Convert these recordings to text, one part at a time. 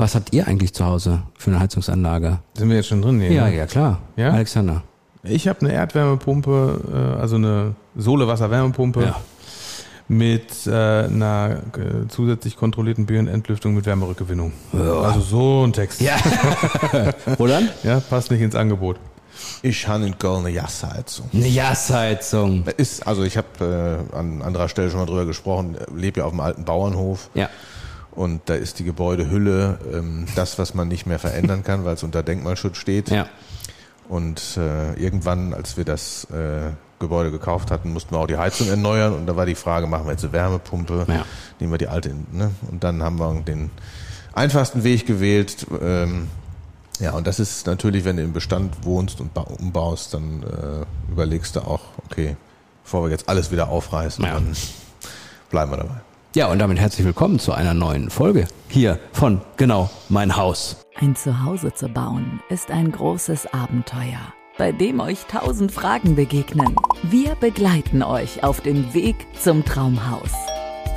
Was habt ihr eigentlich zu Hause für eine Heizungsanlage? Sind wir jetzt schon drin? hier, Ja, ne? ja, klar. Ja? Alexander. Ich habe eine Erdwärmepumpe, äh, also eine Sohle-Wasser-Wärmepumpe Ja. mit äh, einer äh, zusätzlich kontrollierten Bier- und Entlüftung mit Wärmerückgewinnung. Also so ein Text. Ja. Wo dann? Ja, passt nicht ins Angebot. Ich habe in Köln eine Jassheizung. Eine Jassheizung. Ist, also ich habe äh, an anderer Stelle schon mal drüber gesprochen, lebe ja auf dem alten Bauernhof Ja. Und da ist die Gebäudehülle ähm, das, was man nicht mehr verändern kann, weil es unter Denkmalschutz steht. Ja. Und äh, irgendwann, als wir das äh, Gebäude gekauft hatten, mussten wir auch die Heizung erneuern und da war die Frage, machen wir jetzt eine Wärmepumpe, Ja. nehmen wir die alte, ne? und dann haben wir den einfachsten Weg gewählt. Ähm, ja, und das ist natürlich, wenn du im Bestand wohnst und ba- umbaust, dann äh, überlegst du auch, okay, bevor wir jetzt alles wieder aufreißen, Ja. dann bleiben wir dabei. Ja, und damit herzlich willkommen zu einer neuen Folge hier von Genau mein Haus. Ein Zuhause zu bauen ist ein großes Abenteuer, bei dem euch tausend Fragen begegnen. Wir begleiten euch auf dem Weg zum Traumhaus.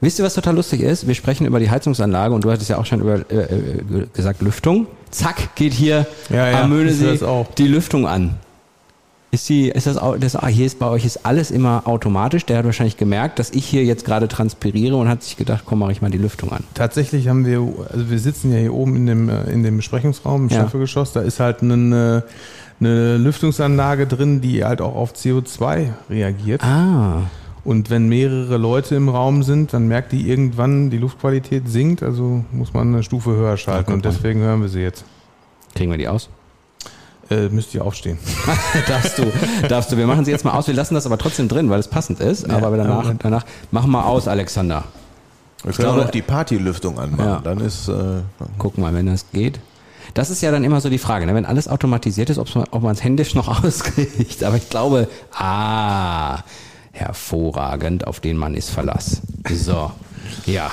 Wisst ihr, was total lustig ist? Wir sprechen über die Heizungsanlage und du hattest ja auch schon über, äh, äh, gesagt Lüftung. Zack, geht hier Ja, ja, am Möhnesee die Lüftung an. Ist die, ist das auch, das, ah, hier ist bei euch ist alles immer automatisch. Der hat wahrscheinlich gemerkt, dass ich hier jetzt gerade transpiriere und hat sich gedacht, komm, mache ich mal die Lüftung an. Tatsächlich haben wir, also wir sitzen ja hier oben in dem, äh, in dem Besprechungsraum im Ja. Staffelgeschoss, da ist halt eine, eine Lüftungsanlage drin, die halt auch auf CO2 reagiert. Ah, Und wenn mehrere Leute im Raum sind, dann merkt die irgendwann, die Luftqualität sinkt, also muss man eine Stufe höher schalten und deswegen hören wir sie jetzt. kriegen wir die aus? Äh, müsst ihr aufstehen. darfst du, darfst du. Wir machen sie jetzt mal aus. Wir lassen das aber trotzdem drin, weil es passend ist. aber wir danach, aber- danach, machen wir aus, Alexander. Wir können glaube- auch noch die Partylüftung anmachen, Ja. dann ist, äh, Guck mal, wenn das geht. Das ist ja dann immer so die Frage, ne? wenn alles automatisiert ist, ob man es händisch noch auskriegt. Aber ich glaube, ah, hervorragend, auf den Mann ist Verlass. So, ja,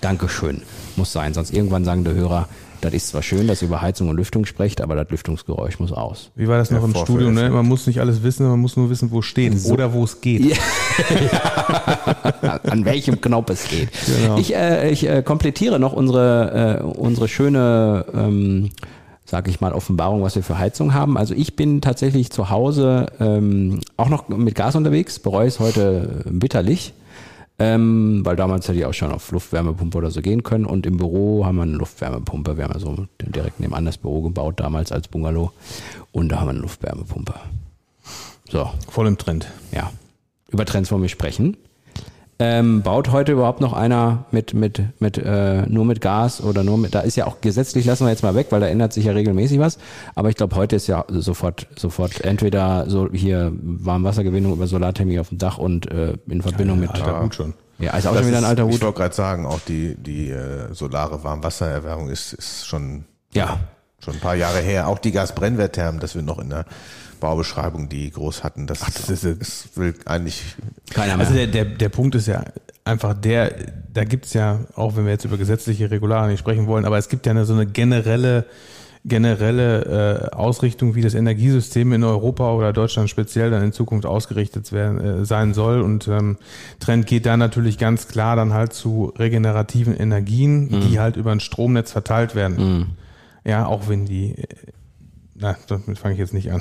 Dankeschön. Muss sein, sonst irgendwann sagen die Hörer, das ist zwar schön, dass ihr über Heizung und Lüftung sprecht, aber das Lüftungsgeräusch muss aus. Wie war das noch Ja, im Studium? Ne? Man muss nicht alles wissen, man muss nur wissen, wo es steht oder wo es geht. an welchem Knopf es geht. Genau. Ich, äh, ich äh, komplettiere noch unsere, äh, unsere schöne, ähm, sag ich mal, Offenbarung, was wir für Heizung haben. Also ich bin tatsächlich zu Hause ähm, auch noch mit Gas unterwegs, bereue es heute bitterlich. Ähm, weil damals hätte ich auch schon auf Luftwärmepumpe oder so gehen können und im Büro haben wir eine Luftwärmepumpe. Wir haben ja so direkt nebenan das Büro gebaut, damals als Bungalow und da haben wir eine Luftwärmepumpe. So, Voll im Trend. ja, über Trends wollen wir sprechen. Ähm, baut heute überhaupt noch einer mit, mit, mit, äh, nur mit Gas oder nur mit, da ist ja auch gesetzlich, lassen wir jetzt mal weg, weil da ändert sich ja regelmäßig was. Aber ich glaube, heute ist ja sofort, sofort entweder so hier Warmwassergewinnung über Solarthermie auf dem Dach und äh, in Verbindung mit, Alter Hut schon. ja, ist auch das schon wieder ein alter Ich Hut. wollte gerade sagen, auch die, die äh, solare Warmwassererwärmung ist, ist schon, Ja, schon ein paar Jahre her. Auch die Gasbrennwertthermen, dass wir noch in der Baubeschreibung die groß hatten, das, das ist das will eigentlich keiner mehr. Also der, der, der Punkt ist ja einfach der, da gibt's ja, auch wenn wir jetzt über gesetzliche Regularien nicht sprechen wollen, aber es gibt ja eine, so eine generelle, generelle äh, Ausrichtung, wie das Energiesystem in Europa oder Deutschland speziell dann in Zukunft ausgerichtet werden, äh, sein soll. Und ähm, Trend geht da natürlich ganz klar dann halt zu regenerativen Energien, die halt über ein Stromnetz verteilt werden. Ja, auch wenn die na, damit fange ich jetzt nicht an.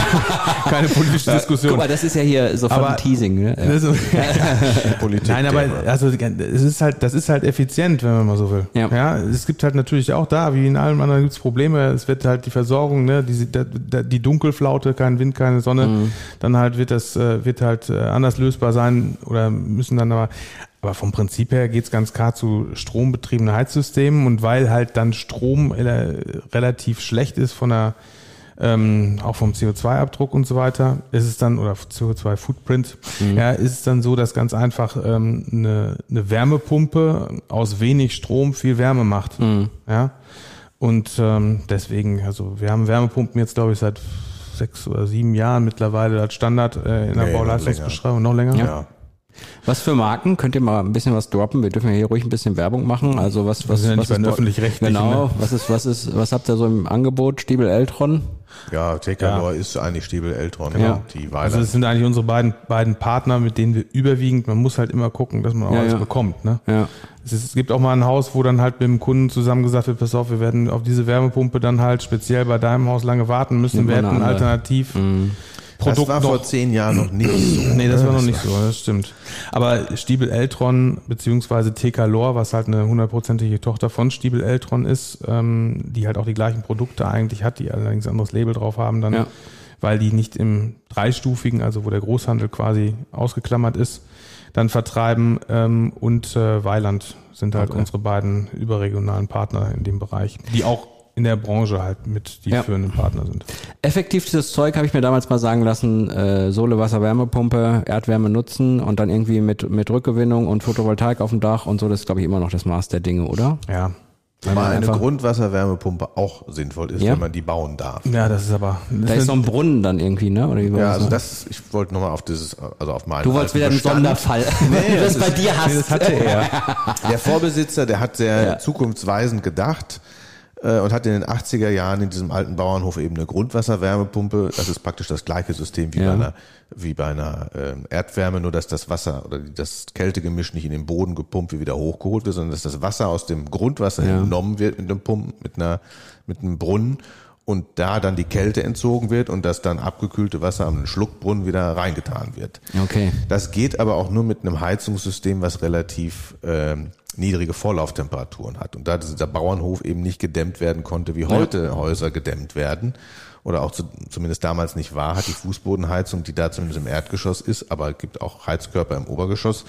Keine politische Diskussion. Guck mal, das ist ja hier sofort Aber- ein Teasing. Ne? Ja. Ist- Politik. Nein, aber also es ist halt, das ist halt effizient, wenn man mal so will. Ja. es gibt halt natürlich auch da, wie in allem anderen gibt's Probleme. Es wird halt die Versorgung, ne, die, die, die Dunkelflaute, kein Wind, keine Sonne, Mhm. dann halt wird das, äh, wird halt äh, anders lösbar sein oder müssen dann aber. Aber vom Prinzip her geht's ganz klar zu strombetriebenen Heizsystemen und weil halt dann Strom relativ schlecht ist von der ähm, auch vom CO2-Abdruck und so weiter, ist es dann, oder CO2-Footprint, ja, ist es dann so, dass ganz einfach ähm, eine, eine Wärmepumpe aus wenig Strom viel Wärme macht. Ja. Und ähm, deswegen, also wir haben Wärmepumpen jetzt, glaube ich, seit sechs oder sieben Jahren mittlerweile als Standard äh, in der Nee, noch Bauleistungsbeschreibung. Noch länger? Ja. Was für Marken? Könnt ihr mal ein bisschen was droppen? Wir dürfen ja hier ruhig ein bisschen Werbung machen. Also was, was, sind ja was nicht bei den dort- Öffentlich-Rechtlichen, Genau. ne? Was ist, was ist, was habt ihr so im Angebot? Stiebel Eltron? Ja, Tekalor ist eigentlich Stiebel Eltron, Ja. die Also das sind eigentlich unsere beiden, beiden Partner, mit denen wir überwiegend, man muss halt immer gucken, dass man auch Ja, alles ja. bekommt. Ne? Ja. Es, ist, es gibt auch mal ein Haus, wo dann halt mit dem Kunden zusammen gesagt wird, pass auf, wir werden auf diese Wärmepumpe dann halt speziell bei deinem Haus lange warten müssen. Wir hätten ein eine Alternativ. das war vor zehn Jahren noch nicht so. Nee, das ne? war noch nicht so, das stimmt. Aber Stiebel Eltron beziehungsweise TK Lor, was halt eine hundertprozentige Tochter von Stiebel Eltron ist, ähm, die halt auch die gleichen Produkte eigentlich hat, die allerdings ein anderes Label drauf haben dann, Ja. weil die nicht im dreistufigen, also wo der Großhandel quasi ausgeklammert ist, dann vertreiben ähm, und äh, Weiland sind halt Okay. unsere beiden überregionalen Partner in dem Bereich, die auch in der Branche halt mit die Ja. führenden Partner sind. Effektiv dieses Zeug habe ich mir damals mal sagen lassen, äh, Sohle, Wasser, Wärmepumpe, Erdwärme nutzen und dann irgendwie mit, mit Rückgewinnung und Photovoltaik auf dem Dach und so, das ist glaube ich immer noch das Maß der Dinge, oder? Ja. Weil eine Grundwasserwärmepumpe auch sinnvoll ist, Ja. wenn man die bauen darf. Ja, das ist aber. Da ist so ein Brunnen dann irgendwie, ne? Oder wie Ja, das also das, ich wollte nochmal auf dieses, also auf meinen Du wolltest wieder einen. Sonderfall, nee, das bei dir hast. Nee, das hatte er. Der Vorbesitzer, der hat sehr Ja. zukunftsweisend gedacht äh, und hat in den 80er Jahren in diesem alten Bauernhof eben eine Grundwasserwärmepumpe. Das ist praktisch das gleiche System wie Ja. bei einer, wie bei einer ähm, Erdwärme, nur dass das Wasser oder das Kältegemisch nicht in den Boden gepumpt wie wieder hochgeholt wird, sondern dass das Wasser aus dem Grundwasser Ja. entnommen wird mit einem Pumpen, mit einer, mit einem Brunnen und da dann die Kälte entzogen wird und das dann abgekühlte Wasser am Schluckbrunnen wieder reingetan wird. Okay. Das geht aber auch nur mit einem Heizungssystem, was relativ ähm, niedrige Vorlauftemperaturen hat. Und da dieser Bauernhof eben nicht gedämmt werden konnte, wie heute Häuser gedämmt werden, oder auch zu, zumindest damals nicht war, hat die Fußbodenheizung, die da zumindest im Erdgeschoss ist, aber es gibt auch Heizkörper im Obergeschoss,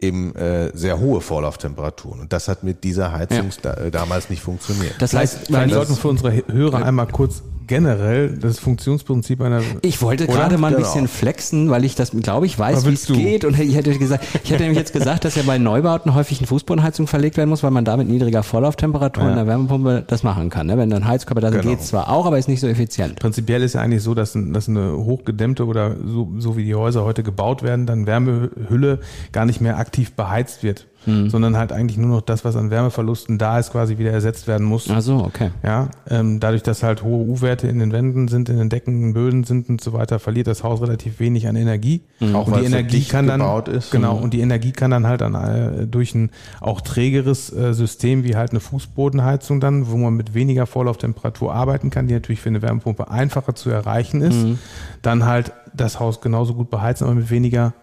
eben äh, sehr hohe Vorlauftemperaturen. Und das hat mit dieser Heizung da, äh, damals nicht funktioniert. Das heißt, Vielleicht sollten für unsere Hörer einmal kurz generell das Funktionsprinzip einer. ich wollte gerade mal ein Genau. bisschen flexen, weil ich das, glaube ich, weiß, wie es geht. Und ich hätte gesagt, ich hätte nämlich jetzt gesagt, dass ja bei Neubauten häufig eine Fußbodenheizung verlegt werden muss, weil man da mit niedriger Vorlauftemperatur in der Wärmepumpe das machen kann. Ne? Wenn dann Heizkörper da sind, Genau. geht's zwar auch, aber ist nicht so effizient. Prinzipiell ist ja eigentlich so, dass, dass eine hochgedämmte oder so, so wie die Häuser heute gebaut werden, dann Wärmehülle gar nicht mehr aktiv beheizt wird, Hm. sondern halt eigentlich nur noch das, was an Wärmeverlusten da ist, quasi wieder ersetzt werden muss. Ach so, okay. Ja, ähm, dadurch, dass halt hohe U-Werte in den Wänden sind, in den Decken, in den Böden sind und so weiter, verliert das Haus relativ wenig an Energie. Auch und weil die so Energie dicht kann dann gebaut ist. genau und die Energie kann dann halt an, äh, durch ein auch trägeres äh, System wie halt eine Fußbodenheizung dann, wo man mit weniger Vorlauftemperatur arbeiten kann, die natürlich für eine Wärmepumpe einfacher zu erreichen ist, dann halt das Haus genauso gut beheizen, aber mit weniger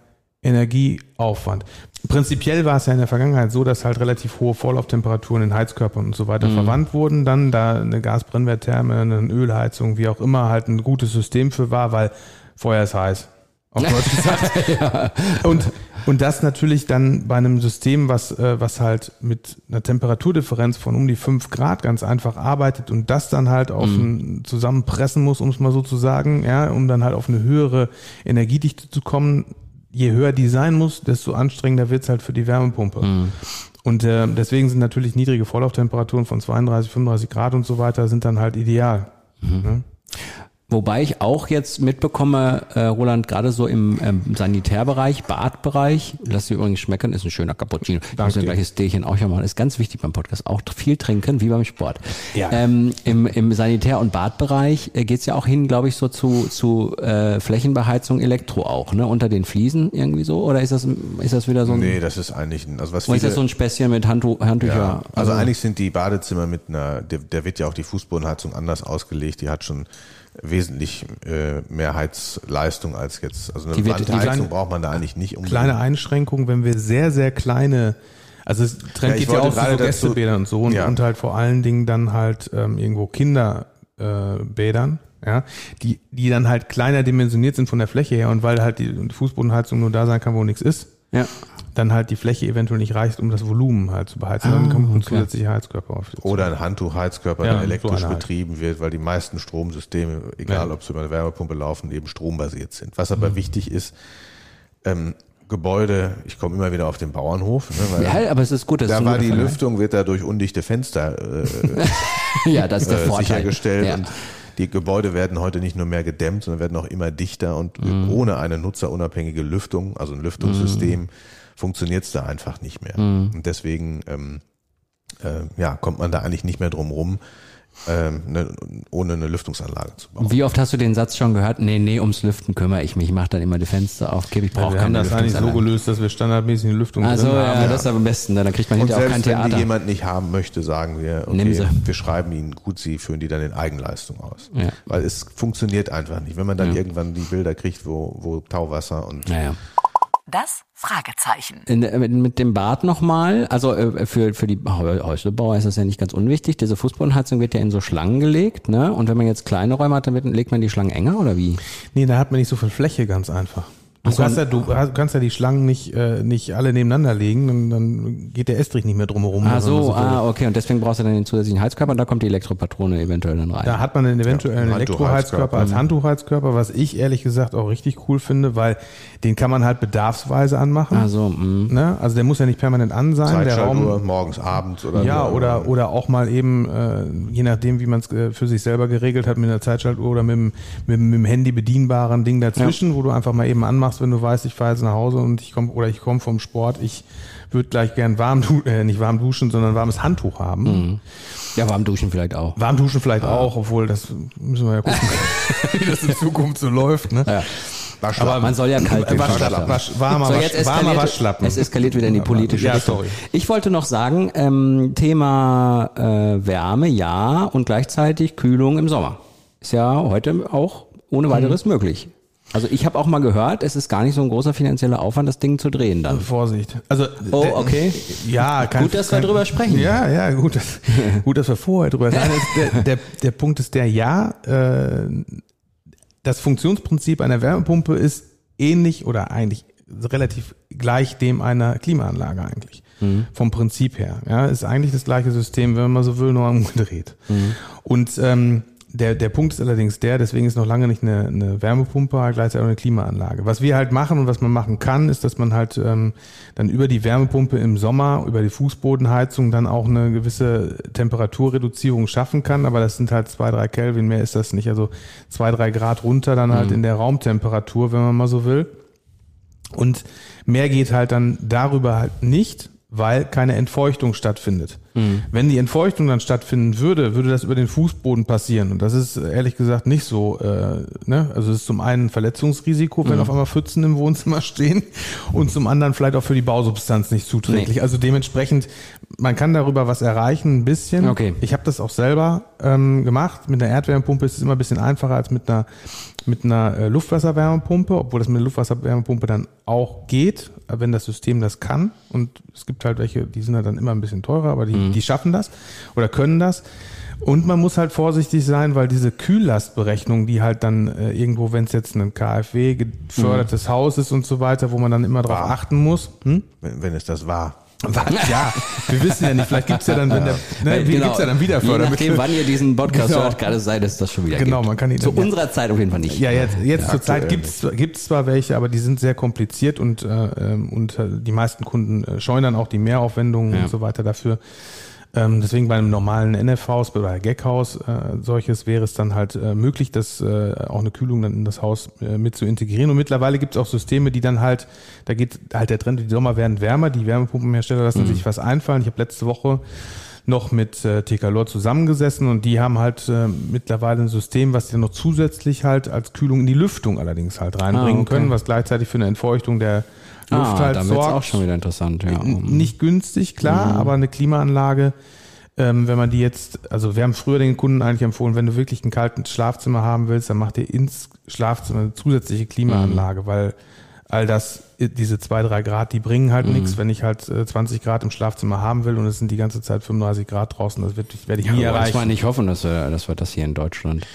Energieaufwand. Prinzipiell war es ja in der Vergangenheit so, dass halt relativ hohe Vorlauftemperaturen in Heizkörpern und so weiter verwandt wurden, dann da eine Gasbrennwerttherme, eine Ölheizung, wie auch immer, halt ein gutes System für war, weil Feuer ist heiß. Auf Deutsch gesagt. Und, und das natürlich dann bei einem System, was, äh, was halt mit einer Temperaturdifferenz von um die fünf Grad ganz einfach arbeitet und das dann halt auf ein, zusammenpressen muss, um es mal so zu sagen, ja, um dann halt auf eine höhere Energiedichte zu kommen. Je höher die sein muss, desto anstrengender wird's halt für die Wärmepumpe. Und äh, deswegen sind natürlich niedrige Vorlauftemperaturen von 32, 35 Grad und so weiter sind dann halt ideal. Ne? Wobei ich auch jetzt mitbekomme, äh, Roland, gerade so im ähm, Sanitärbereich, Badbereich, lass dir übrigens schmecken, ist ein schöner Cappuccino. Ich muss ein gleiches Teechen auch ja machen. Ist ganz wichtig beim Podcast. Auch viel trinken, wie beim Sport. Ja. Ähm, im, Im Sanitär- und Badbereich äh, geht's ja auch hin, glaube ich, so zu, zu äh, Flächenbeheizung Elektro auch, ne? Unter den Fliesen irgendwie so? Oder ist das, ist das wieder so ein, Nee, das ist eigentlich ein, also was oder ist das viele, so ein Späßchen mit Handtuch, Handtücher? ja, also eigentlich sind die Badezimmer mit einer, der, der wird ja auch die Fußbodenheizung anders ausgelegt, die hat schon wesentlich äh, mehr Heizleistung als jetzt, also eine Die wird- die Wandheizung kleine- braucht man da eigentlich nicht unbedingt. kleine Einschränkung, wenn wir sehr, sehr kleine, also es Ja, Trend ich geht ja auch zu gerade so Gästebädern und so und, Ja. und halt vor allen Dingen dann halt ähm, irgendwo Kinderbädern, äh, Bädern, ja, die, die dann halt kleiner dimensioniert sind von der Fläche her und weil halt die Fußbodenheizung nur da sein kann, wo nichts ist, Ja. Dann halt die Fläche eventuell nicht reicht, um das Volumen halt zu beheizen. dann kommt ein Ah, okay. zusätzlicher Heizkörper auf. Oder ein Handtuchheizkörper, Ja, der so elektrisch halt. betrieben wird, weil die meisten Stromsysteme, egal Ja. ob sie über eine Wärmepumpe laufen, eben strombasiert sind. Was aber wichtig ist, ähm, Gebäude, ich komme immer wieder auf den Bauernhof, ne, weil ja, aber es ist gut, dass da so war die Lüftung, wird da durch undichte Fenster äh. Ja, das ist der äh, Vorteil. sichergestellt Ja. und die Gebäude werden heute nicht nur mehr gedämmt, sondern werden auch immer dichter und ohne eine nutzerunabhängige Lüftung, also ein Lüftungssystem, funktioniert es da einfach nicht mehr. Und deswegen ähm, äh, ja, kommt man da eigentlich nicht mehr drum rum, ähm, ne, ohne eine Lüftungsanlage zu bauen. Wie oft hast du den Satz schon gehört? Nee, nee, ums Lüften kümmere ich mich. Ich mache dann immer die Fenster auf, ich brauche wir haben keine das eigentlich so gelöst, dass wir standardmäßig eine Lüftung Also drin ja, haben. das ist am besten. ne? Dann kriegt man Und hinterher auch kein selbst wenn die Theater. jemand nicht haben möchte, sagen wir, okay, wir schreiben ihnen gut, sie führen die dann in Eigenleistung aus. Ja. Weil es funktioniert einfach nicht. Wenn man dann irgendwann die Bilder kriegt, wo, wo Tauwasser und Naja. Das Fragezeichen. In, äh, mit, mit dem Bad nochmal, also äh, für, für die Häu- Häuslebauer ist das ja nicht ganz unwichtig. Diese Fußbodenheizung wird ja in so Schlangen gelegt, ne? Und wenn man jetzt kleine Räume hat, dann legt man die Schlangen enger oder wie? Nee, da hat man nicht so viel Fläche, ganz einfach. Du, so, kannst, ja, du kannst ja die Schlangen nicht, äh, nicht alle nebeneinander legen, dann, dann geht der Estrich nicht mehr drumherum. Ah so, will. ah, okay. Und deswegen brauchst du dann den zusätzlichen Heizkörper und da kommt die Elektropatrone eventuell dann rein. Da hat man einen eventuellen Ja, Elektroheizkörper als Handtuchheizkörper, was ich ehrlich gesagt auch richtig cool finde, weil den kann man halt bedarfsweise anmachen. Ah so, mh. Ne? Also der muss ja nicht permanent an sein. Der Raum, morgens, abends oder ja, so. oder, oder auch mal eben, äh, je nachdem, wie man es äh, für sich selber geregelt hat, mit einer Zeitschaltuhr oder mit, dem- mit, dem- mit dem Handy bedienbaren Ding dazwischen, wo du einfach mal eben anmachst, wenn du weißt, ich fahre jetzt nach Hause und ich komme oder ich komme vom Sport, ich würde gleich gern warm, äh, nicht warm duschen, sondern warmes Handtuch haben. Mhm. Ja, warm duschen vielleicht auch. Warm duschen vielleicht auch, obwohl das müssen wir ja gucken, wie das in Zukunft so läuft. Ne? Ja. Waschlappen. Aber man soll ja kalt duschen. Waschlappen, Wasch, warmer, So, jetzt warmer Waschlappen. es eskaliert wieder in die politische Ja, Richtung. sorry. Ich wollte noch sagen, ähm, Thema äh, Wärme, ja, und gleichzeitig Kühlung im Sommer. Ist ja heute auch ohne Mhm. weiteres möglich. Also ich habe auch mal gehört, es ist gar nicht so ein großer finanzieller Aufwand, das Ding zu drehen dann. Vorsicht. Also Oh, der- okay. Ja, kein, Gut, dass wir drüber sprechen. Ja, ja, gut, dass, gut, dass wir vorher drüber Nein, es- der, der, der Punkt ist der, ja, äh, das Funktionsprinzip einer Wärmepumpe ist ähnlich oder eigentlich relativ gleich dem einer Klimaanlage eigentlich. Vom Prinzip her. Ja, ist eigentlich das gleiche System, wenn man so will, nur umgedreht. Und ähm, der, der Punkt ist allerdings der, deswegen ist noch lange nicht eine, eine Wärmepumpe, gleichzeitig auch eine Klimaanlage. Was wir halt machen und was man machen kann, ist, dass man halt ähm, dann über die Wärmepumpe im Sommer, über die Fußbodenheizung dann auch eine gewisse Temperaturreduzierung schaffen kann. Aber das sind halt zwei, drei Kelvin, mehr ist das nicht. Also zwei, drei Grad runter dann halt in der Raumtemperatur, wenn man mal so will. Und mehr geht halt dann darüber halt nicht, weil keine Entfeuchtung stattfindet. Wenn die Entfeuchtung dann stattfinden würde, würde das über den Fußboden passieren. Und das ist ehrlich gesagt nicht so. Äh, ne? Also es ist zum einen ein Verletzungsrisiko, wenn auf einmal Pfützen im Wohnzimmer stehen und zum anderen vielleicht auch für die Bausubstanz nicht zuträglich. Also dementsprechend, man kann darüber was erreichen, ein bisschen. Okay. Ich habe das auch selber ähm, gemacht. Mit einer Erdwärmepumpe ist es immer ein bisschen einfacher als mit einer mit einer äh, Luftwasserwärmepumpe, obwohl das mit einer Luftwasserwärmepumpe dann auch geht, wenn das System das kann. Und es gibt halt welche, die sind halt dann immer ein bisschen teurer, aber die, die schaffen das oder können das. Und man muss halt vorsichtig sein, weil diese Kühllastberechnung, die halt dann äh, irgendwo, wenn es jetzt ein KfW gefördertes Haus ist und so weiter, wo man dann immer drauf achten muss. Hm? wenn, wenn es das war. Was? Ja, wir wissen ja nicht, vielleicht gibt's ja dann, wenn der, ne, wie gibt's ja dann wieder Genau. Je nachdem, Fördermittel. wann ihr diesen Podcast Genau. hört, kann es sein, dass das schon wieder Genau, gibt. man kann ihn Zu dann- unserer Zeit auf jeden Fall nicht. Ja, jetzt, jetzt zur Zeit gibt's gibt's zwar welche, aber die sind sehr kompliziert und, äh, ähm, und äh, die meisten Kunden äh, scheuen dann auch die Mehraufwendungen Ja. und so weiter dafür. Ähm, deswegen bei einem normalen NF-Haus oder Gag-Haus äh, solches wäre es dann halt äh, möglich, das äh, auch eine Kühlung dann in das Haus äh, mit zu integrieren. Und mittlerweile gibt es auch Systeme, die dann halt, da geht halt der Trend, die Sommer werden wärmer, die Wärmepumpenhersteller lassen sich was einfallen. Ich habe letzte Woche noch mit äh, TK-Lor zusammengesessen und die haben halt äh, mittlerweile ein System, was sie noch zusätzlich halt als Kühlung in die Lüftung allerdings halt reinbringen Ah, okay. können, was gleichzeitig für eine Entfeuchtung der Luft ah, halt dann sorgt. auch schon wieder interessant. Ja. Nicht günstig, klar, aber eine Klimaanlage, ähm, wenn man die jetzt, also wir haben früher den Kunden eigentlich empfohlen, wenn du wirklich ein kaltes Schlafzimmer haben willst, dann mach dir ins Schlafzimmer eine zusätzliche Klimaanlage, weil all das, äh, diese zwei, drei Grad, die bringen halt nichts. Wenn ich halt äh, 20 Grad im Schlafzimmer haben will und es sind die ganze Zeit 35 Grad draußen, das wird, werde ich nie Ja, aber erreichen. mal nicht hoffen, dass wir, dass wir das hier in Deutschland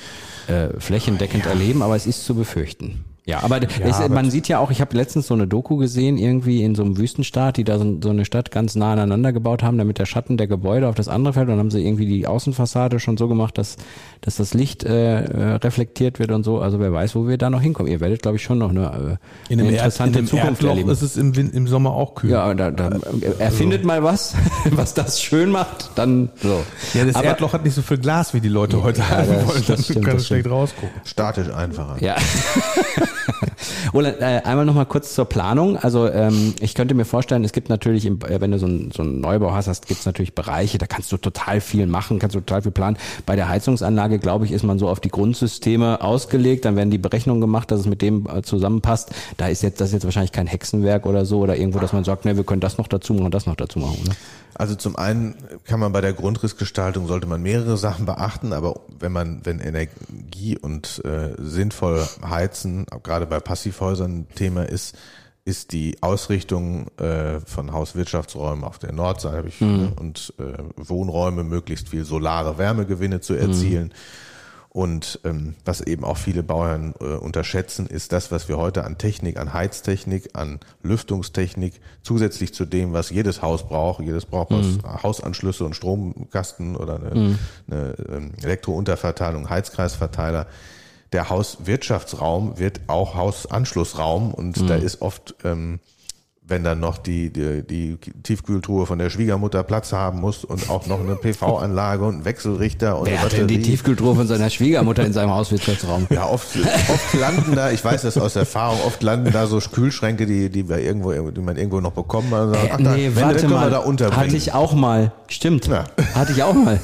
äh, flächendeckend erleben, aber es ist zu befürchten. Ja, aber es, aber- man sieht ja auch, ich habe letztens so eine Doku gesehen, irgendwie in so einem Wüstenstaat, die da so, so eine Stadt ganz nah aneinander gebaut haben, damit der Schatten der Gebäude auf das andere fällt. Und dann haben sie irgendwie die Außenfassade schon so gemacht, dass, dass das Licht äh, äh, reflektiert wird und so. Also wer weiß, wo wir da noch hinkommen. Ihr werdet, glaube ich, schon noch eine, äh, In eine in interessante einem Zukunft Erdloch erleben. ist es im, im Sommer auch kühl. Ja, da, da, erfindet mal was, was das schön macht, dann so. Ja, das Aber- Erdloch hat nicht so viel Glas, wie die Leute heute Ja, haben das- wollen. das Dann stimmt, kann das schlecht rausgucken. Statisch einfacher. Ja. Roland, äh, einmal noch mal kurz zur Planung. Also ähm, ich könnte mir vorstellen, es gibt natürlich, im, äh, wenn du so einen so einen Neubau hast, gibt es natürlich Bereiche, da kannst du total viel machen, kannst du total viel planen. Bei der Heizungsanlage, glaube ich, ist man so auf die Grundsysteme ausgelegt, dann werden die Berechnungen gemacht, dass es mit dem äh, zusammenpasst. Da ist jetzt das ist jetzt wahrscheinlich kein Hexenwerk oder so oder irgendwo, dass man sagt, ne, wir können das noch dazu machen und das noch dazu machen. Ne? Also zum einen kann man bei der Grundrissgestaltung sollte man mehrere Sachen beachten, aber wenn man, wenn Energie und äh, sinnvoll heizen, gerade bei Passivhäusern Thema ist, ist die Ausrichtung äh, von Hauswirtschaftsräumen auf der Nordseite ich, ne, und äh, Wohnräume möglichst viel solare Wärmegewinne zu erzielen. Und ähm, was eben auch viele Bauern äh, unterschätzen, ist das, was wir heute an Technik, an Heiztechnik, an Lüftungstechnik, zusätzlich zu dem, was jedes Haus braucht, jedes braucht was, Hausanschlüsse und Stromkasten oder eine, eine ähm, Elektrounterverteilung, Heizkreisverteiler. Der Hauswirtschaftsraum wird auch Hausanschlussraum und da ist oft ähm, wenn dann noch die, die, die Tiefkühltruhe von der Schwiegermutter Platz haben muss und auch noch eine PV-Anlage und einen Wechselrichter und Wer hat denn die. Tiefkühltruhe von seiner Schwiegermutter in seinem Hauswirtschaftsraum? Ja, oft, oft landen da, ich weiß das aus Erfahrung, oft landen da so Kühlschränke, die, die wir irgendwo, die man irgendwo noch bekommen. Also, ach, da, nee, warte mal. da unterbringen. Hatte ich auch mal. Stimmt. Ja. Hatte ich auch mal.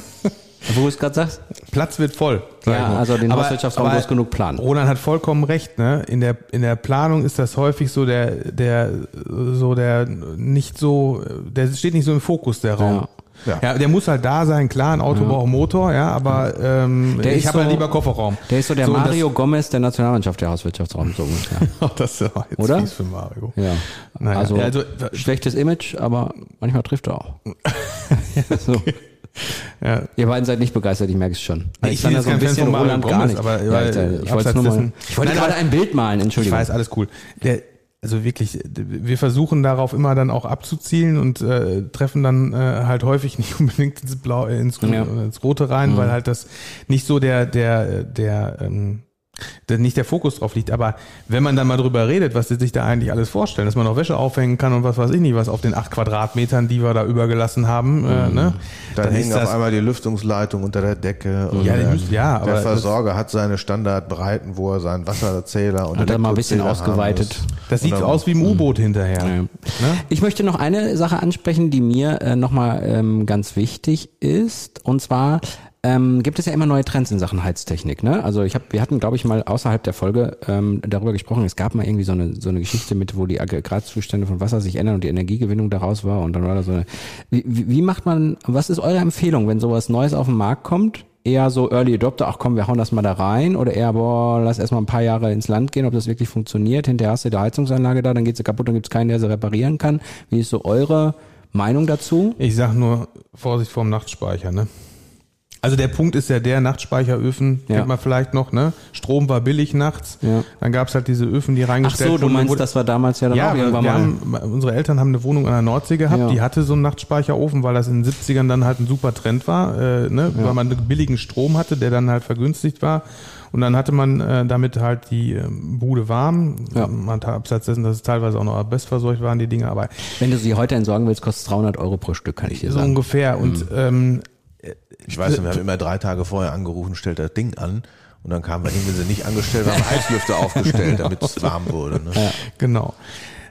Wo du es gerade sagst? Platz wird voll. Ja, also den Aber- Hauswirtschaftsraum aber muss genug planen. Roland hat vollkommen recht, ne? In der, in der Planung ist das häufig so der, der, so der nicht so, der steht nicht so im Fokus, der Raum. Ja. Ja, der muss halt da sein, klar, ein Auto braucht einen Motor, ja, aber ähm, Der ich ist habe halt so- lieber Kofferraum. Der ist so der das- Mario Gomez der Nationalmannschaft, der Hauswirtschaftsraum, so ungefähr. das war jetzt Oder? fies für Mario. Ja. Naja, also, ja, also- schlechtes Image, aber manchmal trifft er auch. so. Ja. Ihr beiden seid nicht begeistert, ich merke es schon. Ich bin jetzt kein Fan von Mario Roland gar nicht. aber- ja, ich, ich wollte abseits nur mal, ich wollte Nein, gerade ein Bild malen, Ich Entschuldigung. weiß, alles cool. Der, also wirklich, wir versuchen darauf immer dann auch abzuzielen und äh, treffen dann äh, halt häufig nicht unbedingt ins Blau, äh, ins, Ja. ins Rote rein, weil halt das nicht so der, der, der, ähm, der nicht der Fokus drauf liegt. Aber wenn man dann mal drüber redet, was sie sich da eigentlich alles vorstellen, dass man auch Wäsche aufhängen kann und was weiß ich nicht, was auf den acht Quadratmetern, die wir da übergelassen haben, äh, ne? Dann, ist hängt auf einmal die Lüftungsleitung unter der Decke. Und Ja, die der, ja, aber der Versorger hat seine Standardbreiten, wo er seinen Wasserzähler und Hat er mal ein bisschen ausgeweitet. Das sieht dann- aus wie im U-Boot hinterher. Ja. Ne? Ich möchte noch eine Sache ansprechen, die mir äh, nochmal ähm, ganz wichtig ist. Und zwar ähm, gibt es ja immer neue Trends in Sachen Heiztechnik. Ne? Also ich hab, wir hatten, glaube ich, mal außerhalb der Folge ähm, darüber gesprochen. Es gab mal irgendwie so eine, so eine Geschichte mit, wo die Aggregatzustände von Wasser sich ändern und die Energiegewinnung daraus war. Und dann war da so eine. Wie, wie macht man, was ist eure Empfehlung, wenn sowas Neues auf den Markt kommt? Eher so Early Adopter, ach komm, wir hauen das mal da rein oder eher, boah, lass erstmal ein paar Jahre ins Land gehen, ob das wirklich funktioniert. Hinterher hast du die Heizungsanlage da, dann geht sie kaputt, dann gibt's keinen, der sie reparieren kann. Wie ist so eure Meinung dazu? Ich sag nur Vorsicht vorm Nachtspeicher, ne? Also der Punkt ist ja der, Nachtspeicheröfen, Ja. kennt man vielleicht noch, ne? Strom war billig nachts. Ja. Dann gab's halt diese Öfen, die Ach reingestellt so, du wurden. meinst, Wo- das war damals ja dann ja, auch irgendwann wir mal. haben, unsere Eltern haben eine Wohnung an der Nordsee gehabt, Ja. die hatte so einen Nachtspeicherofen, weil das in den 70ern dann halt ein super Trend war, äh, ne? weil man einen billigen Strom hatte, der dann halt vergünstigt war. Und dann hatte man äh, damit halt die ähm, Bude warm. Ja. Man hat abseits dessen, dass es teilweise auch noch bestverseucht waren, die Dinge, aber Wenn du sie heute entsorgen willst, kostet es 300 Euro pro Stück, kann ich dir so sagen. ungefähr. Und ähm, Ich weiß, nicht, wir haben immer drei Tage vorher angerufen, stellt das Ding an. Und dann kamen wir hin, wenn sie nicht angestellt waren, haben wir Heizlüfter aufgestellt, damit es warm wurde. Ne? genau.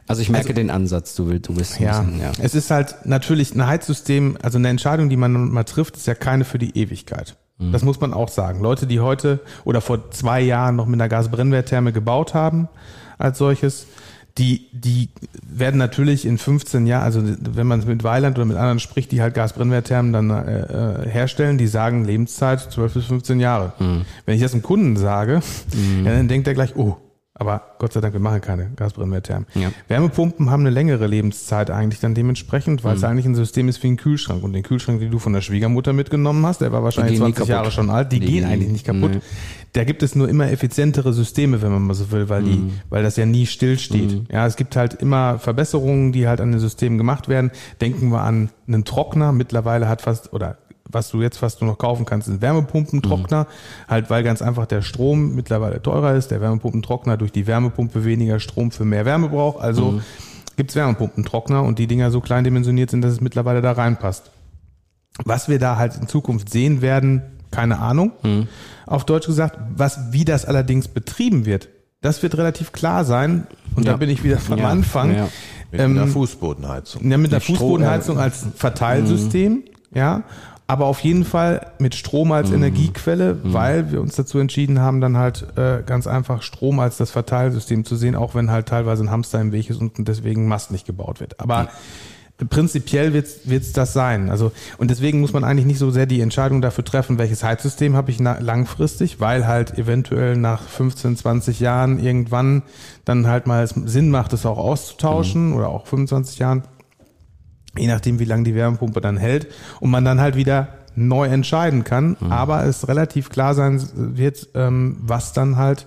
Also ich merke den Ansatz, du willst, du bist ein Ja. bisschen, ja. es ist halt natürlich ein Heizsystem, also eine Entscheidung, die man mal trifft, ist ja keine für die Ewigkeit. Mhm. Das muss man auch sagen. Leute, die heute oder vor zwei Jahren noch mit einer Gasbrennwerttherme gebaut haben, als solches, die, die werden natürlich in 15 Jahren, also wenn man mit Weiland oder mit anderen spricht, die halt Gasbrennwertthermen dann äh, äh, herstellen, die sagen Lebenszeit 12 bis 15 Jahre. Mhm. Wenn ich das einem Kunden sage, ja, dann denkt er gleich, oh, Aber Gott sei Dank, wir machen keine mehr Thermen. Ja. Wärmepumpen haben eine längere Lebenszeit eigentlich dann dementsprechend, weil es eigentlich ein System ist wie ein Kühlschrank. Und den Kühlschrank, den du von der Schwiegermutter mitgenommen hast, der war wahrscheinlich gehen nie 20 Jahre schon alt, die, Die gehen eigentlich nicht kaputt. nee. Da gibt es nur immer effizientere Systeme, wenn man mal so will, weil die, weil das ja nie stillsteht. Ja, es gibt halt immer Verbesserungen, die halt an den Systemen gemacht werden. Denken wir an einen Trockner. Mittlerweile hat fast, oder was du jetzt fast nur noch kaufen kannst, sind Wärmepumpentrockner. Halt, weil ganz einfach der Strom mittlerweile teurer ist, der Wärmepumpentrockner durch die Wärmepumpe weniger Strom für mehr Wärme braucht. Also gibt's Wärmepumpentrockner und die Dinger so klein dimensioniert sind, dass es mittlerweile da reinpasst. Was wir da halt in Zukunft sehen werden, keine Ahnung. Auf Deutsch gesagt, was, wie das allerdings betrieben wird, das wird relativ klar sein. Und da Ja. bin ich wieder vom Ja. Anfang. Ja. Mit Ähm, einer Fußbodenheizung. ja, mit Strom, Fußbodenheizung als Verteilsystem, ja. Aber auf jeden Fall mit Strom als Energiequelle, weil wir uns dazu entschieden haben, dann halt äh, ganz einfach Strom als das Verteilsystem zu sehen, auch wenn halt teilweise ein Hamster im Weg ist und deswegen Mast nicht gebaut wird. Aber prinzipiell wird es das sein. Also und deswegen muss man eigentlich nicht so sehr die Entscheidung dafür treffen, welches Heizsystem habe ich langfristig, weil halt eventuell nach 15, 20 Jahren irgendwann dann halt mal es Sinn macht, es auch auszutauschen oder auch 25 Jahren, je nachdem wie lange die Wärmepumpe dann hält und man dann halt wieder neu entscheiden kann, aber es relativ klar sein wird, ähm, was dann halt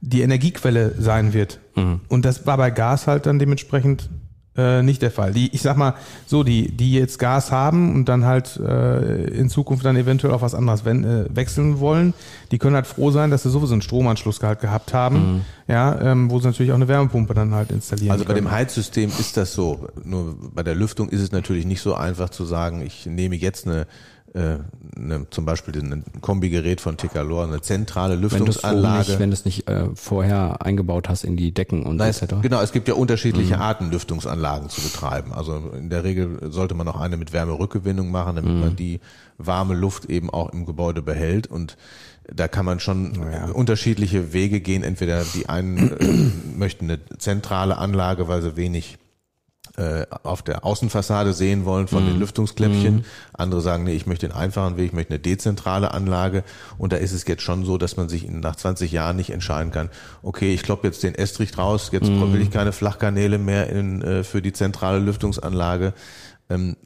die Energiequelle sein wird. Und das war bei Gas halt dann dementsprechend äh, nicht der Fall. Die, ich sag mal, so, die, die jetzt Gas haben und dann halt äh, in Zukunft dann eventuell auf was anderes wen, äh, wechseln wollen, die können halt froh sein, dass sie sowieso einen Stromanschluss halt gehabt haben, ja, ähm, wo sie natürlich auch eine Wärmepumpe dann halt installieren Also bei können. dem Heizsystem ist das so. Nur bei der Lüftung ist es natürlich nicht so einfach zu sagen, ich nehme jetzt eine, äh, eine zum Beispiel ein Kombigerät von Ticalor, eine zentrale Wenn du es Lüftungsanlage. nicht, wenn du es nicht äh, vorher eingebaut hast in die Decken und Nein, etc. genau, es gibt ja unterschiedliche Arten, Lüftungsanlagen zu betreiben. Also in der Regel sollte man auch eine mit Wärmerückgewinnung machen, damit man die warme Luft eben auch im Gebäude behält. Und da kann man schon unterschiedliche Wege gehen. Entweder die einen äh, möchten eine zentrale Anlage, weil sie wenig äh, auf der Außenfassade sehen wollen von den Lüftungskläppchen. Andere sagen, nee, ich möchte den einfachen Weg, ich möchte eine dezentrale Anlage. Und da ist es jetzt schon so, dass man sich nach 20 Jahren nicht entscheiden kann, okay, ich kloppe jetzt den Estrich raus, jetzt will ich keine Flachkanäle mehr in, äh, für die zentrale Lüftungsanlage. Ähm,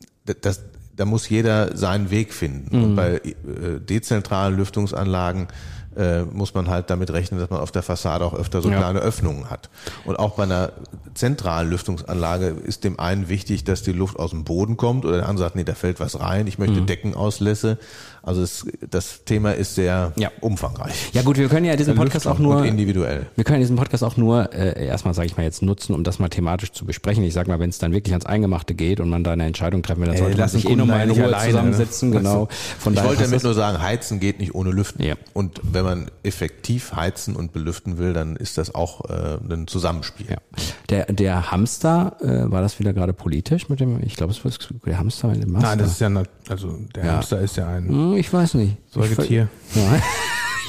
das, da muss jeder seinen Weg finden. Und bei äh, dezentralen Lüftungsanlagen äh, muss man halt damit rechnen, dass man auf der Fassade auch öfter so Ja. kleine Öffnungen hat. Und auch bei einer zentralen Lüftungsanlage ist dem einen wichtig, dass die Luft aus dem Boden kommt oder der andere sagt, nee, da fällt was rein, ich möchte Deckenauslässe. Also es, das Thema ist sehr Ja. umfangreich. Ja gut, wir können ja diesen Podcast auch nur individuell. Wir können diesen Podcast auch nur äh, erstmal, sage ich mal, jetzt nutzen, um das mal thematisch zu besprechen. Ich sag mal, wenn es dann wirklich ans Eingemachte geht und man da eine Entscheidung treffen will, dann Ey, sollte man lass den sich eh nochmal in Ruhe alleine, ne? zusammensetzen. Genau. Von Ich daher wollte damit nur sagen, heizen geht nicht ohne Lüften. Ja. Und wenn man effektiv heizen und belüften will, dann ist das auch äh, ein Zusammenspiel. Ja. Der, der Hamster, äh, war das wieder gerade politisch mit dem, ich glaube, es war der Hamster mit dem Master. Nein, das ist ja, nat- also der Ja. Hamster ist ja ein Hm, ich weiß nicht. Säugetier.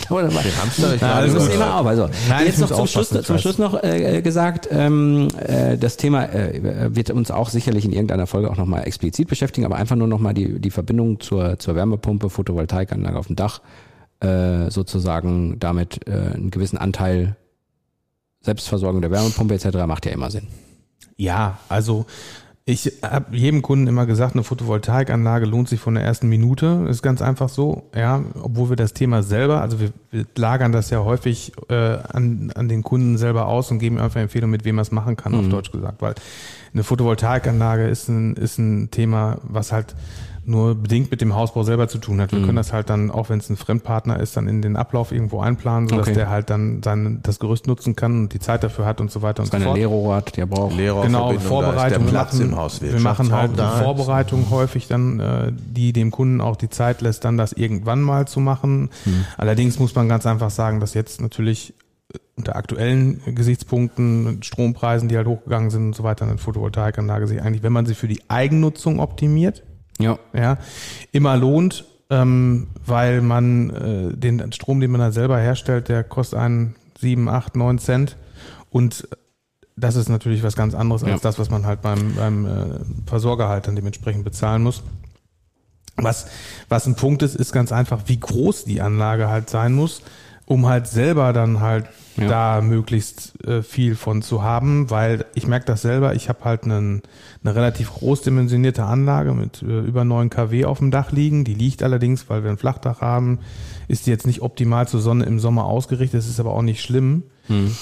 Glaube, da war, Den Hamster, ich Ja, das ist immer auf. Also, Nein, jetzt noch zum Schluss, zum. Schluss noch äh, gesagt, ähm, äh, das Thema äh, wird uns auch sicherlich in irgendeiner Folge auch nochmal explizit beschäftigen, aber einfach nur nochmal die, die Verbindung zur, zur Wärmepumpe, Photovoltaikanlage auf dem Dach, äh, sozusagen damit äh, einen gewissen Anteil Selbstversorgung der Wärmepumpe etc. macht ja immer Sinn. Ja, also ich habe jedem Kunden immer gesagt, eine Photovoltaikanlage lohnt sich von der ersten Minute. Ist ganz einfach so, ja, obwohl wir das Thema selber, also wir, wir lagern das ja häufig äh, an, an den Kunden selber aus und geben einfach Empfehlungen, mit wem man es machen kann, auf Deutsch gesagt, weil eine Photovoltaikanlage ist ein, ist ein Thema, was halt nur bedingt mit dem Hausbau selber zu tun hat. Wir können das halt dann, auch wenn es ein Fremdpartner ist, dann in den Ablauf irgendwo einplanen, sodass Okay. der halt dann sein, das Gerüst nutzen kann und die Zeit dafür hat und so weiter und so Seine fort. Leerrohre hat, der braucht. Genau, Lehrerverbindung, Vorbereitung. da ist der Platz wir machen, im Haus. wir machen halt eine da. Vorbereitung häufig dann, äh, die dem Kunden auch die Zeit lässt, dann das irgendwann mal zu machen. Hm. Allerdings muss man ganz einfach sagen, dass jetzt natürlich äh, unter aktuellen Gesichtspunkten, Strompreisen, die halt hochgegangen sind und so weiter, eine Photovoltaikanlage sich eigentlich, wenn man sie für die Eigennutzung optimiert, Ja. ja, immer lohnt, ähm, weil man äh, den Strom, den man da selber herstellt, der kostet einen 7, 8, 9 Cent und das ist natürlich was ganz anderes als Ja. das, was man halt beim, beim äh, Versorger halt dann dementsprechend bezahlen muss. Was, was ein Punkt ist, ist ganz einfach, wie groß die Anlage halt sein muss. Um halt selber dann halt Ja. da möglichst äh, viel von zu haben, weil ich merke das selber, ich habe halt einen, eine relativ großdimensionierte Anlage mit äh, über 9 kW auf dem Dach liegen. Die liegt allerdings, weil wir ein Flachdach haben, ist die jetzt nicht optimal zur Sonne im Sommer ausgerichtet, das ist aber auch nicht schlimm. Hm.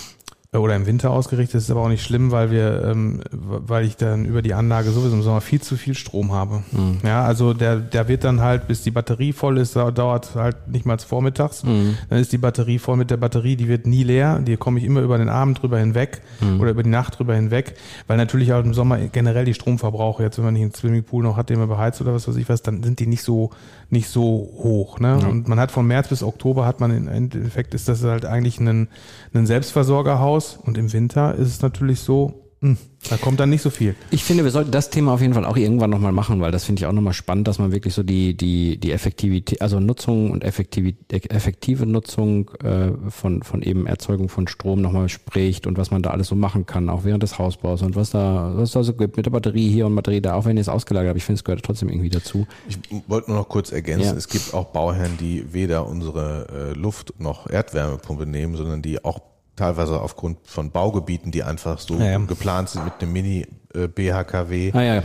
Oder im Winter ausgerichtet, das ist aber auch nicht schlimm, weil wir, ähm, weil ich dann über die Anlage sowieso im Sommer viel zu viel Strom habe. Hm. Ja, also der, der wird dann halt, bis die Batterie voll ist, dau- dauert halt nicht mal vormittags. Hm. Dann ist die Batterie voll mit der Batterie, die wird nie leer. Die komme ich immer über den Abend drüber hinweg Hm. oder über die Nacht drüber hinweg, weil natürlich auch im Sommer generell die Stromverbrauche, jetzt wenn man nicht einen Swimmingpool noch hat, den man beheizt oder was weiß ich was, dann sind die nicht so, nicht so hoch. Ne? Und man hat von März bis Oktober hat man im Endeffekt ist das halt eigentlich ein, ein Selbstversorgerhaus und im Winter ist es natürlich so, hm, da kommt dann nicht so viel. Ich finde, wir sollten das Thema auf jeden Fall auch irgendwann nochmal machen, weil das finde ich auch nochmal spannend, dass man wirklich so die, die, die Effektivität, also Nutzung und Effektivität, effektive Nutzung äh, von, von eben Erzeugung von Strom nochmal spricht und was man da alles so machen kann, auch während des Hausbaus und was da, was da so gibt mit der Batterie hier und Batterie da, auch wenn ihr es ausgelagert habt. Ich finde, es gehört trotzdem irgendwie dazu. Ich wollte nur noch kurz ergänzen, Ja. es gibt auch Bauherren, die weder unsere äh, Luft- noch Erdwärmepumpe nehmen, sondern die auch teilweise aufgrund von Baugebieten, die einfach so Ja, ja. geplant sind mit einem Mini-BHKW, Ah ja,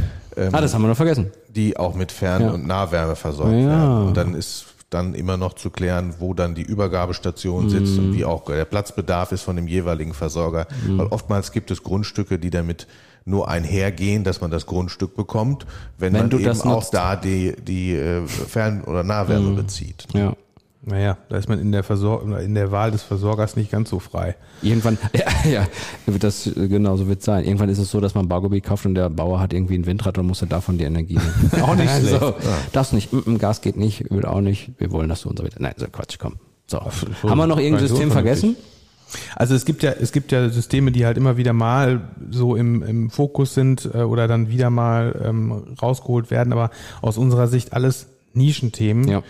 ah, das haben wir noch vergessen. die auch mit Fern- und Nahwärme versorgt werden. Und dann ist dann immer noch zu klären, wo dann die Übergabestation sitzt und wie auch der Platzbedarf ist von dem jeweiligen Versorger. Weil oftmals gibt es Grundstücke, die damit nur einhergehen, dass man das Grundstück bekommt, wenn, Wenn man eben auch da die, die äh, Fern- oder Nahwärme bezieht. Ja. Naja, da ist man in der, Versor in der Wahl des Versorgers nicht ganz so frei. Irgendwann, ja, ja, wird das genau so wird es sein. Irgendwann ist es so, dass man ein Baugebiet kauft und der Bauer hat irgendwie ein Windrad und muss er davon die Energie nehmen. auch nicht so. Das nicht, mm, mm, Gas geht nicht, Öl auch nicht, wir wollen das so und so weiter. Nein, so Quatsch, komm. So. so- Haben wir noch irgendein System vergessen? Also es gibt ja, es gibt ja Systeme, die halt immer wieder mal so im, im Fokus sind äh, oder dann wieder mal ähm, rausgeholt werden, aber aus unserer Sicht alles Nischenthemen. Ja.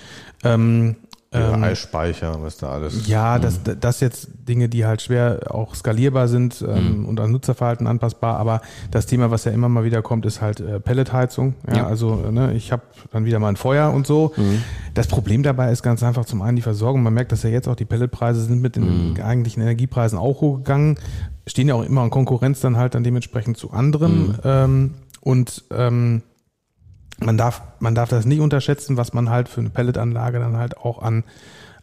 Ähm, Ja, ähm, Eisspeicher, was da alles. ja, das, das jetzt Dinge, die halt schwer auch skalierbar sind ähm, und an Nutzerverhalten anpassbar. Aber das Thema, was ja immer mal wieder kommt, ist halt äh, Pelletheizung. Ja, Ja. Also äh, ne, ich habe dann wieder mal ein Feuer und so. Das Problem dabei ist ganz einfach zum einen die Versorgung. Man merkt, dass ja jetzt auch die Pelletpreise sind mit den eigentlichen Energiepreisen auch hochgegangen. Stehen ja auch immer in Konkurrenz dann halt dann dementsprechend zu anderen. Ähm, und ähm, man darf, man darf das nicht unterschätzen, was man halt für eine Pelletanlage dann halt auch an,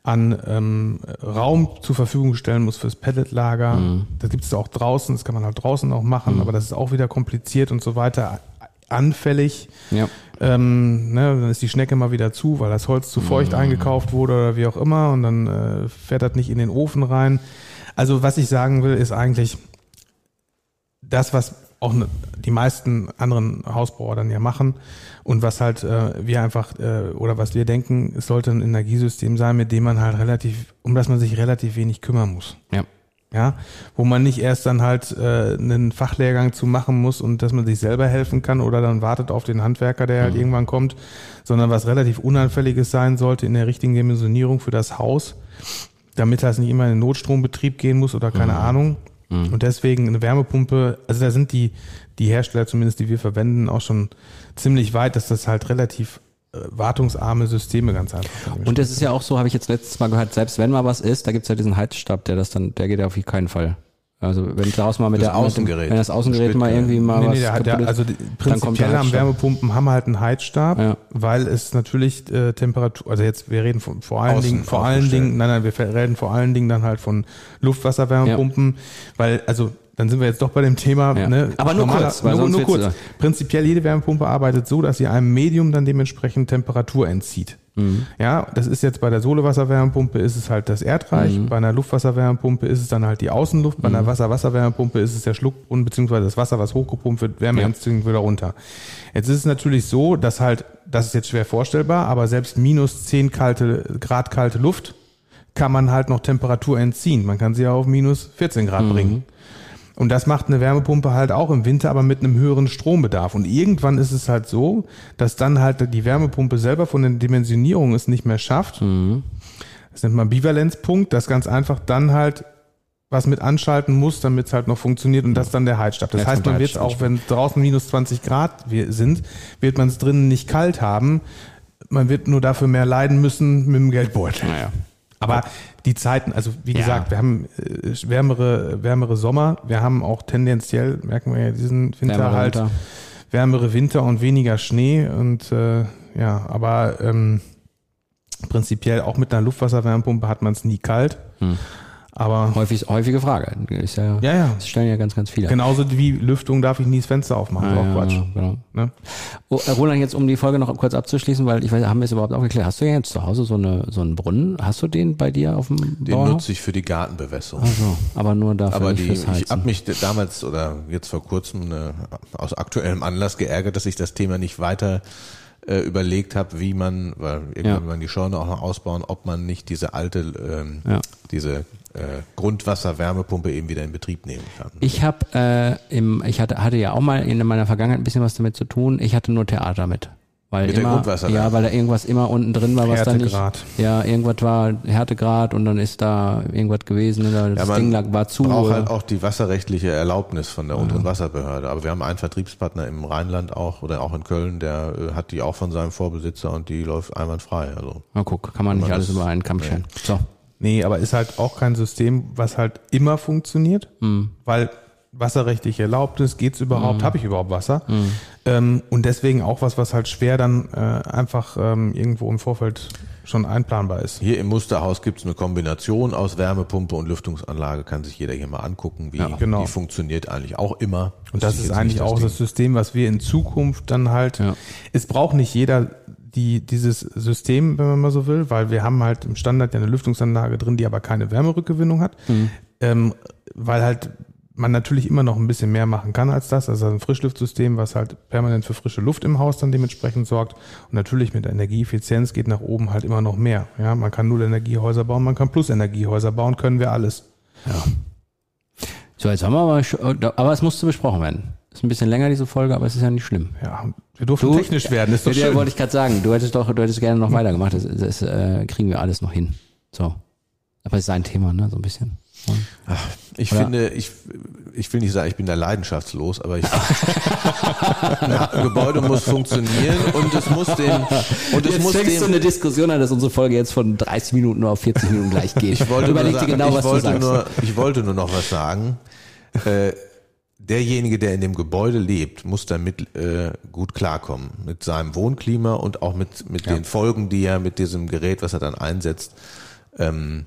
an ähm, Raum zur Verfügung stellen muss fürs Pelletlager. Das gibt es auch draußen, das kann man halt draußen auch machen, aber das ist auch wieder kompliziert und so weiter, anfällig. Ja. Ähm, ne, dann ist die Schnecke mal wieder zu, weil das Holz zu feucht eingekauft wurde oder wie auch immer und dann äh, fährt das nicht in den Ofen rein. Also was ich sagen will, ist eigentlich das, was auch ne, die meisten anderen Hausbauer dann ja machen und was halt äh, wir einfach äh, oder was wir denken, es sollte ein Energiesystem sein, mit dem man halt relativ, um das man sich relativ wenig kümmern muss. Ja. Ja, wo man nicht erst dann halt äh, einen Fachlehrgang zu machen muss und dass man sich selber helfen kann oder dann wartet auf den Handwerker, der halt irgendwann kommt, sondern was relativ unanfälliges sein sollte in der richtigen Dimensionierung für das Haus, damit das nicht immer in den Notstrombetrieb gehen muss oder keine Ahnung. Und deswegen eine Wärmepumpe, also da sind die, die Hersteller zumindest, die wir verwenden, auch schon ziemlich weit, dass das halt relativ äh, wartungsarme Systeme ganz einfach. Und es ist ja auch so, habe ich jetzt letztes Mal gehört, selbst wenn mal was ist, da gibt's ja diesen Heizstab, der das dann, der geht ja auf keinen Fall. Also wenn daraus mal mit Das der mit dem- Außengerät. wenn das Außengerät Das mal irgendwie mal Nee, was nee, der, hat- der, kaputt ist, also die, dann kommt prinzipiell der haben. Wärmepumpen haben halt einen Heizstab, Ja. weil es natürlich äh, Temperatur, also jetzt wir reden von, vor allen Außen Dingen, vor allen. Dingen, nein, nein, wir reden vor allen Dingen dann halt von Luftwasserwärmepumpen, weil also dann sind wir jetzt doch bei dem Thema. Ja. Ne, Aber nur kurz, weil nur, nur kurz. Prinzipiell jede Wärmepumpe arbeitet so, dass sie einem Medium dann dementsprechend Temperatur entzieht. Mhm. Ja, das ist jetzt bei der Sohlewasserwärmepumpe ist es halt das Erdreich, Mhm. bei einer Luftwasserwärmepumpe ist es dann halt die Außenluft, bei einer Wasser-Wasserwärmepumpe ist es der Schluckbrunnen beziehungsweise das Wasser, was hochgepumpt wird, Wärme Ja. wieder runter. Jetzt ist es natürlich so, dass halt, das ist jetzt schwer vorstellbar, aber selbst minus 10 kalte, Grad kalte Luft kann man halt noch Temperatur entziehen. Man kann sie ja auf minus 14 Grad bringen. Und das macht eine Wärmepumpe halt auch im Winter, aber mit einem höheren Strombedarf. Und irgendwann ist es halt so, dass dann halt die Wärmepumpe selber von den Dimensionierungen es nicht mehr schafft. Das nennt man Bivalenzpunkt, das ganz einfach dann halt was mit anschalten muss, damit es halt noch funktioniert und das ist dann der Heizstab. Das Jetzt heißt, der man wird Heizstab. auch, wenn draußen minus 20 Grad sind, wird man es drinnen nicht kalt haben. Man wird nur dafür mehr leiden müssen mit dem Geldbeutel. Naja. Aber die Zeiten, also wie Ja. gesagt, wir haben äh, wärmere, wärmere Sommer, wir haben auch tendenziell, merken wir ja diesen Winter Wärmere halt, Winter. wärmere Winter und weniger Schnee und äh, ja, aber ähm, prinzipiell auch mit einer Luftwasserwärmepumpe hat man es nie kalt. Hm. Aber Häufig, häufige Frage. Ist ja, ja, ja. Das stellen ja ganz, ganz viele. Genauso wie Lüftung darf ich nie das Fenster aufmachen. ist Ah, auch ja, Quatsch. genau. Ne? Oh, äh, Roland, jetzt um die Folge noch kurz abzuschließen, weil ich weiß, haben wir es überhaupt aufgeklärt. Hast du ja jetzt zu Hause so, eine, so einen Brunnen? Hast du den bei dir auf dem Den Bauernhof? nutze ich für die Gartenbewässerung. Also, aber nur dafür Aber die, fürs ich habe mich damals oder jetzt vor kurzem äh, aus aktuellem Anlass geärgert, dass ich das Thema nicht weiter äh, überlegt habe, wie man, weil irgendwann Ja. man die Scheune auch noch ausbauen, ob man nicht diese alte, ähm, Ja. diese äh, Grundwasserwärmepumpe eben wieder in Betrieb nehmen kann. Ich habe äh, im, ich hatte, hatte ja auch mal in meiner Vergangenheit ein bisschen was damit zu tun. Ich hatte nur Theater mit. Weil Mit der immer, ja, weil da irgendwas immer unten drin war, was da nicht. Härtegrad. Ja, irgendwas war Härtegrad und dann ist da irgendwas gewesen oder das man Ding lag, war zu. braucht halt auch die wasserrechtliche Erlaubnis von der unteren Wasserbehörde. Aber wir haben einen Vertriebspartner im Rheinland auch oder auch in Köln, der äh, hat die auch von seinem Vorbesitzer und die läuft einwandfrei. Also Na guck, kann man nicht man alles das- über einen Kamm scheren. So. Nee, aber ist halt auch kein System, was halt immer funktioniert, Hm. weil wasserrechtlich erlaubt ist, geht's überhaupt, Hm. habe ich überhaupt Wasser? Ähm, und deswegen auch was, was halt schwer dann äh, einfach ähm, irgendwo im Vorfeld schon einplanbar ist. Hier im Musterhaus gibt es eine Kombination aus Wärmepumpe und Lüftungsanlage, kann sich jeder hier mal angucken, wie genau. die funktioniert eigentlich auch immer. Und das ich ist eigentlich auch Ding- das System, was wir in Zukunft dann halt, Ja. es braucht nicht jeder die, dieses System, wenn man mal so will, weil wir haben halt im Standard ja eine Lüftungsanlage drin, die aber keine Wärmerückgewinnung hat, ähm, weil halt man natürlich immer noch ein bisschen mehr machen kann als das, also ein Frischluftsystem, was halt permanent für frische Luft im Haus dann dementsprechend sorgt und natürlich mit der Energieeffizienz geht nach oben halt immer noch mehr. Ja, man kann null Energiehäuser bauen, man kann plus Energiehäuser bauen, können wir alles. So, jetzt haben wir aber, schon- aber es musste besprochen werden. Ist ein bisschen länger, diese Folge, aber es ist ja nicht schlimm. Ja, wir durften technisch werden, ist doch ja, schön. wollte ich gerade sagen. Du hättest doch, du hättest gerne noch weitergemacht. Das, das äh, kriegen wir alles noch hin. So. Aber es ist ein Thema, ne? So ein bisschen. Ich Oder? finde, ich, ich will nicht sagen, ich bin da leidenschaftslos, aber ich, ein Gebäude muss funktionieren und es muss den, und es Jetzt muss fängst du eine Diskussion an, dass unsere Folge jetzt von 30 Minuten auf 40 Minuten gleich geht. Ich wollte, nur dir sagen, genau, ich, was du wollte nur, ich wollte nur noch was sagen. Äh, derjenige, der in dem Gebäude lebt, muss damit äh, gut klarkommen. Mit seinem Wohnklima und auch mit, mit den Folgen, die er mit diesem Gerät, was er dann einsetzt, ähm,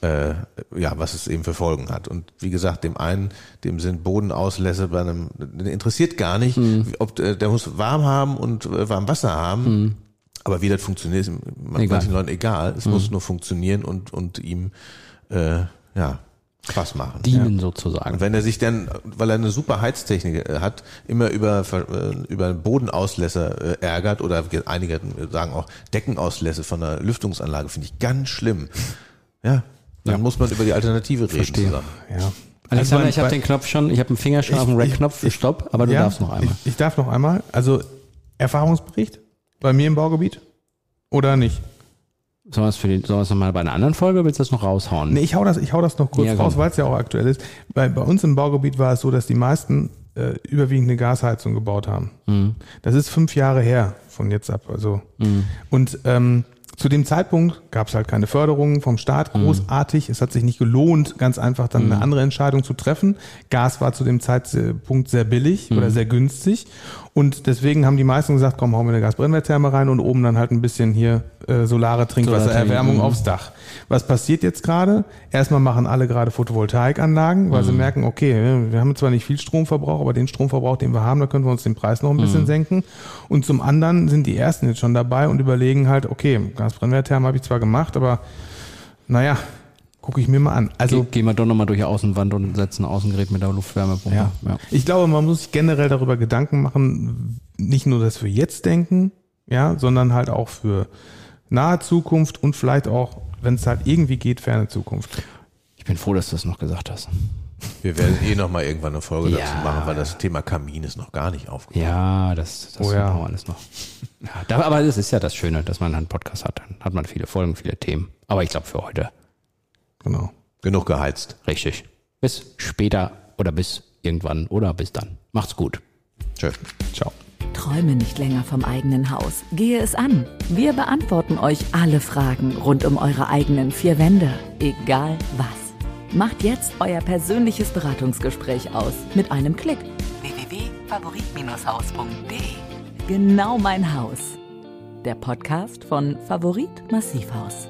äh, ja, was es eben für Folgen hat. Und wie gesagt, dem einen, dem sind Bodenauslässe bei einem, interessiert gar nicht, Mhm. ob der, der muss warm haben und äh, warm Wasser haben. Aber wie das funktioniert, ist Egal. manchen Leuten egal. Es muss nur funktionieren und, und ihm äh, ja, Spaß machen. Dienen sozusagen. Und wenn er sich dann, weil er eine super Heiztechnik äh, hat, immer über, äh, über Bodenauslässe äh, ärgert oder einige sagen auch Deckenauslässe von der Lüftungsanlage, finde ich ganz schlimm. Ja, dann muss man über die Alternative reden Verstehe. zusammen. Ja. Alexander, Also ich habe den Knopf schon, ich habe einen Finger schon Ich- auf dem Red-Knopf für Stopp, aber du Ja, darfst noch einmal. Ich, ich darf noch einmal. Also Erfahrungsbericht bei mir im Baugebiet oder nicht? Sollen wir es für die, sollen wir es nochmal bei einer anderen Folge, oder willst du das noch raushauen? Nee, ich hau das, ich hau das noch kurz Ja, raus, weil es ja auch aktuell ist. Bei, bei uns im Baugebiet war es so, dass die meisten äh, überwiegend eine Gasheizung gebaut haben. Mhm. Das ist fünf Jahre her von jetzt ab. Also und ähm, zu dem Zeitpunkt gab es halt keine Förderung vom Staat Mhm. großartig. Es hat sich nicht gelohnt, ganz einfach dann eine andere Entscheidung zu treffen. Gas war zu dem Zeitpunkt sehr billig Mhm. oder sehr günstig. Und deswegen haben die meisten gesagt, komm, hauen wir eine Gasbrennwerttherme rein und oben dann halt ein bisschen hier äh, solare Trinkwassererwärmung mhm. aufs Dach. Was passiert jetzt gerade? Erstmal machen alle gerade Photovoltaikanlagen, weil sie Mhm. merken, okay, wir haben zwar nicht viel Stromverbrauch, aber den Stromverbrauch, den wir haben, da können wir uns den Preis noch ein Mhm. bisschen senken. Und zum anderen sind die ersten jetzt schon dabei und überlegen halt, okay, Gasbrennwerttherme habe ich zwar gemacht, aber naja, gucke ich mir mal an. Also Ge gehen wir doch nochmal durch die Außenwand und setzen ein Außengerät mit der Luftwärmepumpe. ja. Ich glaube, man muss sich generell darüber Gedanken machen, nicht nur, dass wir jetzt denken, ja, sondern halt auch für nahe Zukunft und vielleicht auch, wenn es halt irgendwie geht, ferne Zukunft. Ich bin froh, dass du das noch gesagt hast. Wir werden eh noch mal irgendwann eine Folge Ja. dazu machen, weil das Thema Kamin ist noch gar nicht aufgekommen. Ja, das, das Oh ja. brauchen wir alles noch. Ja, da, aber das ist ja das Schöne, dass man einen Podcast hat. Dann hat man viele Folgen, viele Themen. Aber ich glaube für heute Genau. Genug geheizt. richtig. Bis später oder bis irgendwann oder bis dann. Macht's gut. Tschö. Ciao. träume nicht länger vom eigenen Haus. Gehe es an. Wir beantworten euch alle Fragen rund um eure eigenen vier Wände. Egal was. Macht jetzt euer persönliches Beratungsgespräch aus mit einem Klick. www.favorit-haus.de Genau mein Haus. Der Podcast von Favorit Massivhaus.